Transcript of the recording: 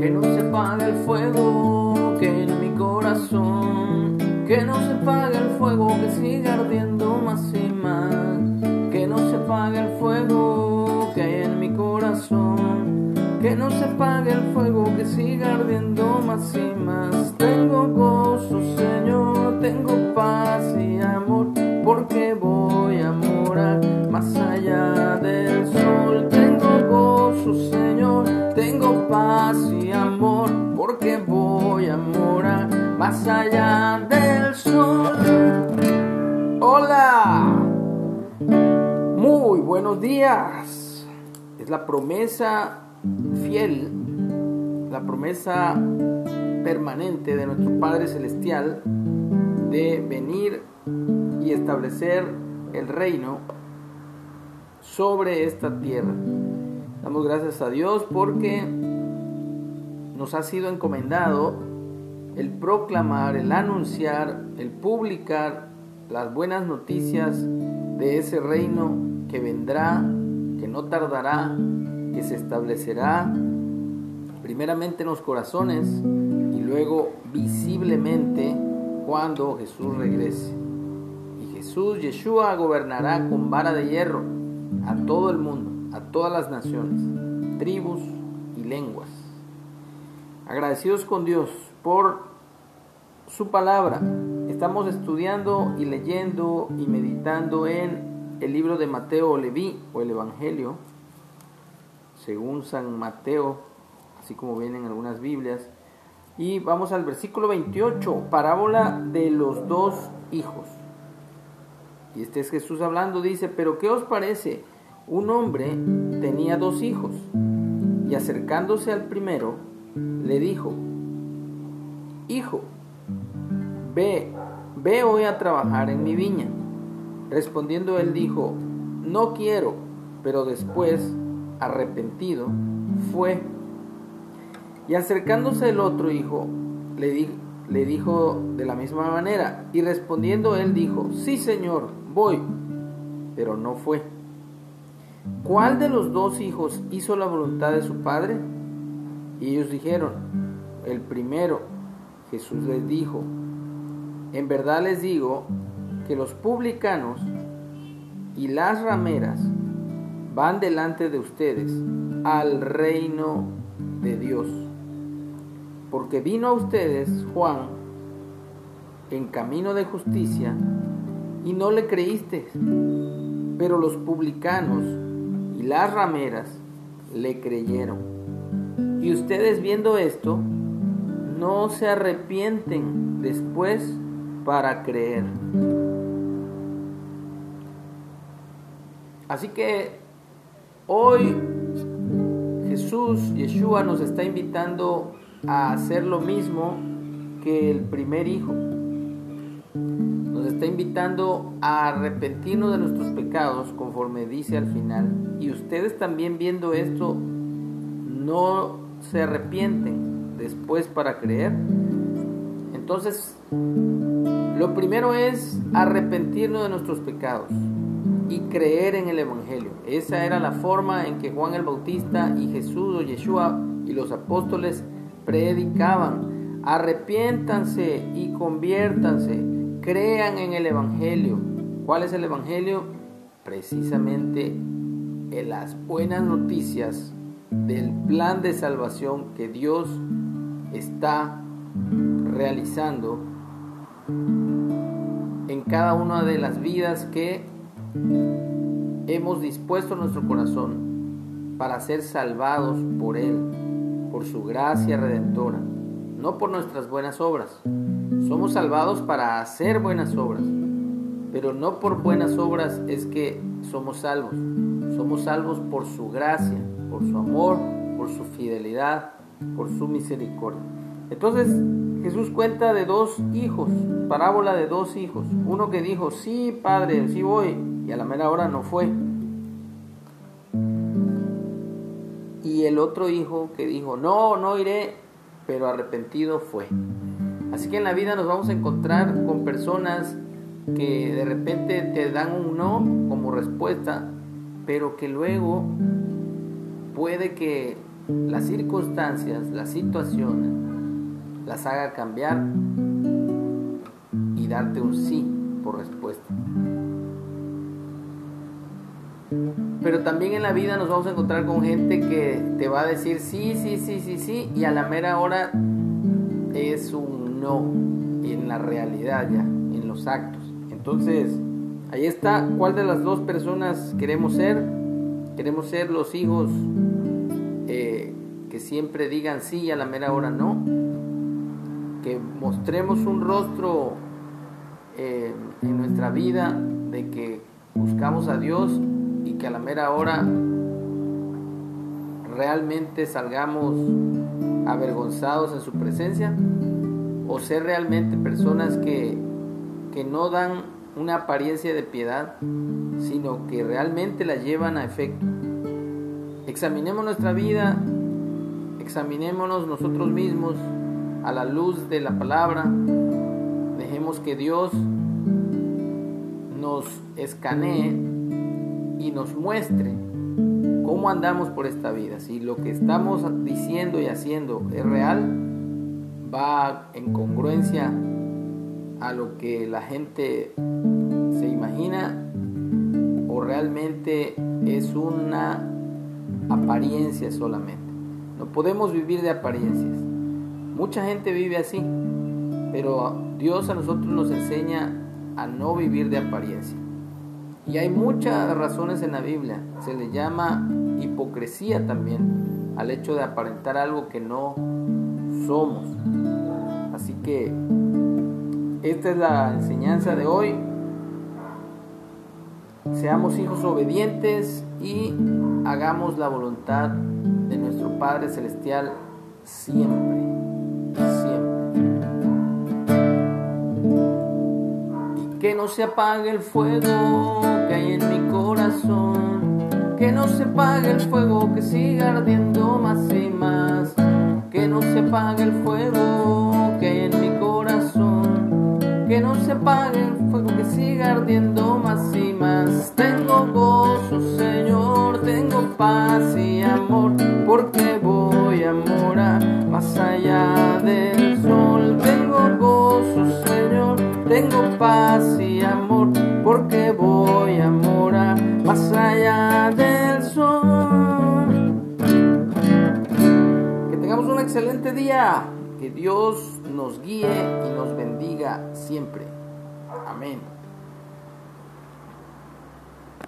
Que no se apague el fuego que en mi corazón. Que no se apague el fuego que siga ardiendo más y más. Que no se apague el fuego que en mi corazón. Que no se apague el fuego que siga ardiendo más y más. Tengo gozo, Señor, tengo paz y tengo paz y amor, porque voy a morar más allá del sol. Hola, muy buenos días. Es la promesa fiel, la promesa permanente de nuestro Padre Celestial de venir y establecer el reino sobre esta tierra. Damos gracias a Dios porque nos ha sido encomendado el proclamar, el anunciar, el publicar las buenas noticias de ese reino que vendrá, que no tardará, que se establecerá primeramente en los corazones y luego visiblemente cuando Jesús regrese. Y Jesús, Yeshua, gobernará con vara de hierro a todo el mundo, a todas las naciones, tribus y lenguas. Agradecidos con Dios por su palabra. Estamos estudiando y leyendo y meditando en el libro de Mateo o Leví o el Evangelio, según San Mateo, así como vienen algunas Biblias. Y vamos al versículo 28, parábola de los dos hijos. Y este es Jesús hablando, dice, pero ¿qué os parece? Un hombre tenía dos hijos y acercándose al primero, le dijo, Hijo, ve, ve hoy a trabajar en mi viña. Respondiendo él dijo, no quiero, pero después, arrepentido, fue. Y acercándose el otro hijo, le, di, le dijo de la misma manera, y respondiendo él dijo, sí señor, voy, pero no fue. ¿Cuál de los dos hijos hizo la voluntad de su padre? Y ellos dijeron, el primero. Jesús les dijo, en verdad les digo que los publicanos y las rameras van delante de ustedes al reino de Dios. Porque vino a ustedes Juan en camino de justicia y no le creíste, pero los publicanos y las rameras le creyeron. Y ustedes viendo esto, no se arrepienten después para creer. Así que hoy Jesús, Yeshua, nos está invitando a hacer lo mismo que el primer hijo. Está invitando a arrepentirnos de nuestros pecados conforme dice al final. Y ustedes también viendo esto, no se arrepienten después para creer. Entonces, lo primero es arrepentirnos de nuestros pecados y creer en el Evangelio. Esa era la forma en que Juan el Bautista y Jesús o Yeshua y los apóstoles predicaban. Arrepiéntanse y conviértanse. Crean en el Evangelio. ¿Cuál es el Evangelio? Precisamente en las buenas noticias del plan de salvación que Dios está realizando en cada una de las vidas que hemos dispuesto nuestro corazón para ser salvados por Él, por su gracia redentora, no por nuestras buenas obras. Somos salvados para hacer buenas obras, pero no por buenas obras es que somos salvos. Somos salvos por su gracia, por su amor, por su fidelidad, por su misericordia. Entonces Jesús cuenta de dos hijos, parábola de dos hijos. Uno que dijo, sí, padre, sí voy, y a la mera hora no fue. Y el otro hijo que dijo, no, no iré, pero arrepentido fue. Así que en la vida nos vamos a encontrar con personas que de repente te dan un no como respuesta, pero que luego puede que las circunstancias, las situaciones, las haga cambiar y darte un sí por respuesta. Pero también en la vida nos vamos a encontrar con gente que te va a decir sí, sí, sí, sí, sí, y a la mera hora es un no en la realidad ya, en los actos. Entonces, ahí está, ¿cuál de las dos personas queremos ser? Queremos ser los hijos eh, que siempre digan sí y a la mera hora no. Que mostremos un rostro eh, en nuestra vida de que buscamos a Dios que a la mera hora realmente salgamos avergonzados en su presencia o ser realmente personas que, que no dan una apariencia de piedad, sino que realmente la llevan a efecto. Examinemos nuestra vida, examinémonos nosotros mismos a la luz de la palabra, dejemos que Dios nos escanee y nos muestre cómo andamos por esta vida. Si lo que estamos diciendo y haciendo es real, va en congruencia a lo que la gente se imagina o realmente es una apariencia solamente. No podemos vivir de apariencias. Mucha gente vive así, pero Dios a nosotros nos enseña a no vivir de apariencia. Y hay muchas razones en la Biblia. Se le llama hipocresía también al hecho de aparentar algo que no somos. Así que esta es la enseñanza de hoy. Seamos hijos obedientes y hagamos la voluntad de nuestro Padre Celestial siempre. Que no se apague el fuego que no se apague el fuego que siga ardiendo más y más. Que no se apague el fuego que en mi corazón. Que no se apague el fuego que siga ardiendo más y más. Tengo gozo, Señor, tengo paz y amor. Porque voy a morar más allá del sol. Tengo gozo, Señor, tengo paz y más allá del sol. Que tengamos un excelente día, que Dios nos guíe y nos bendiga siempre. Amén.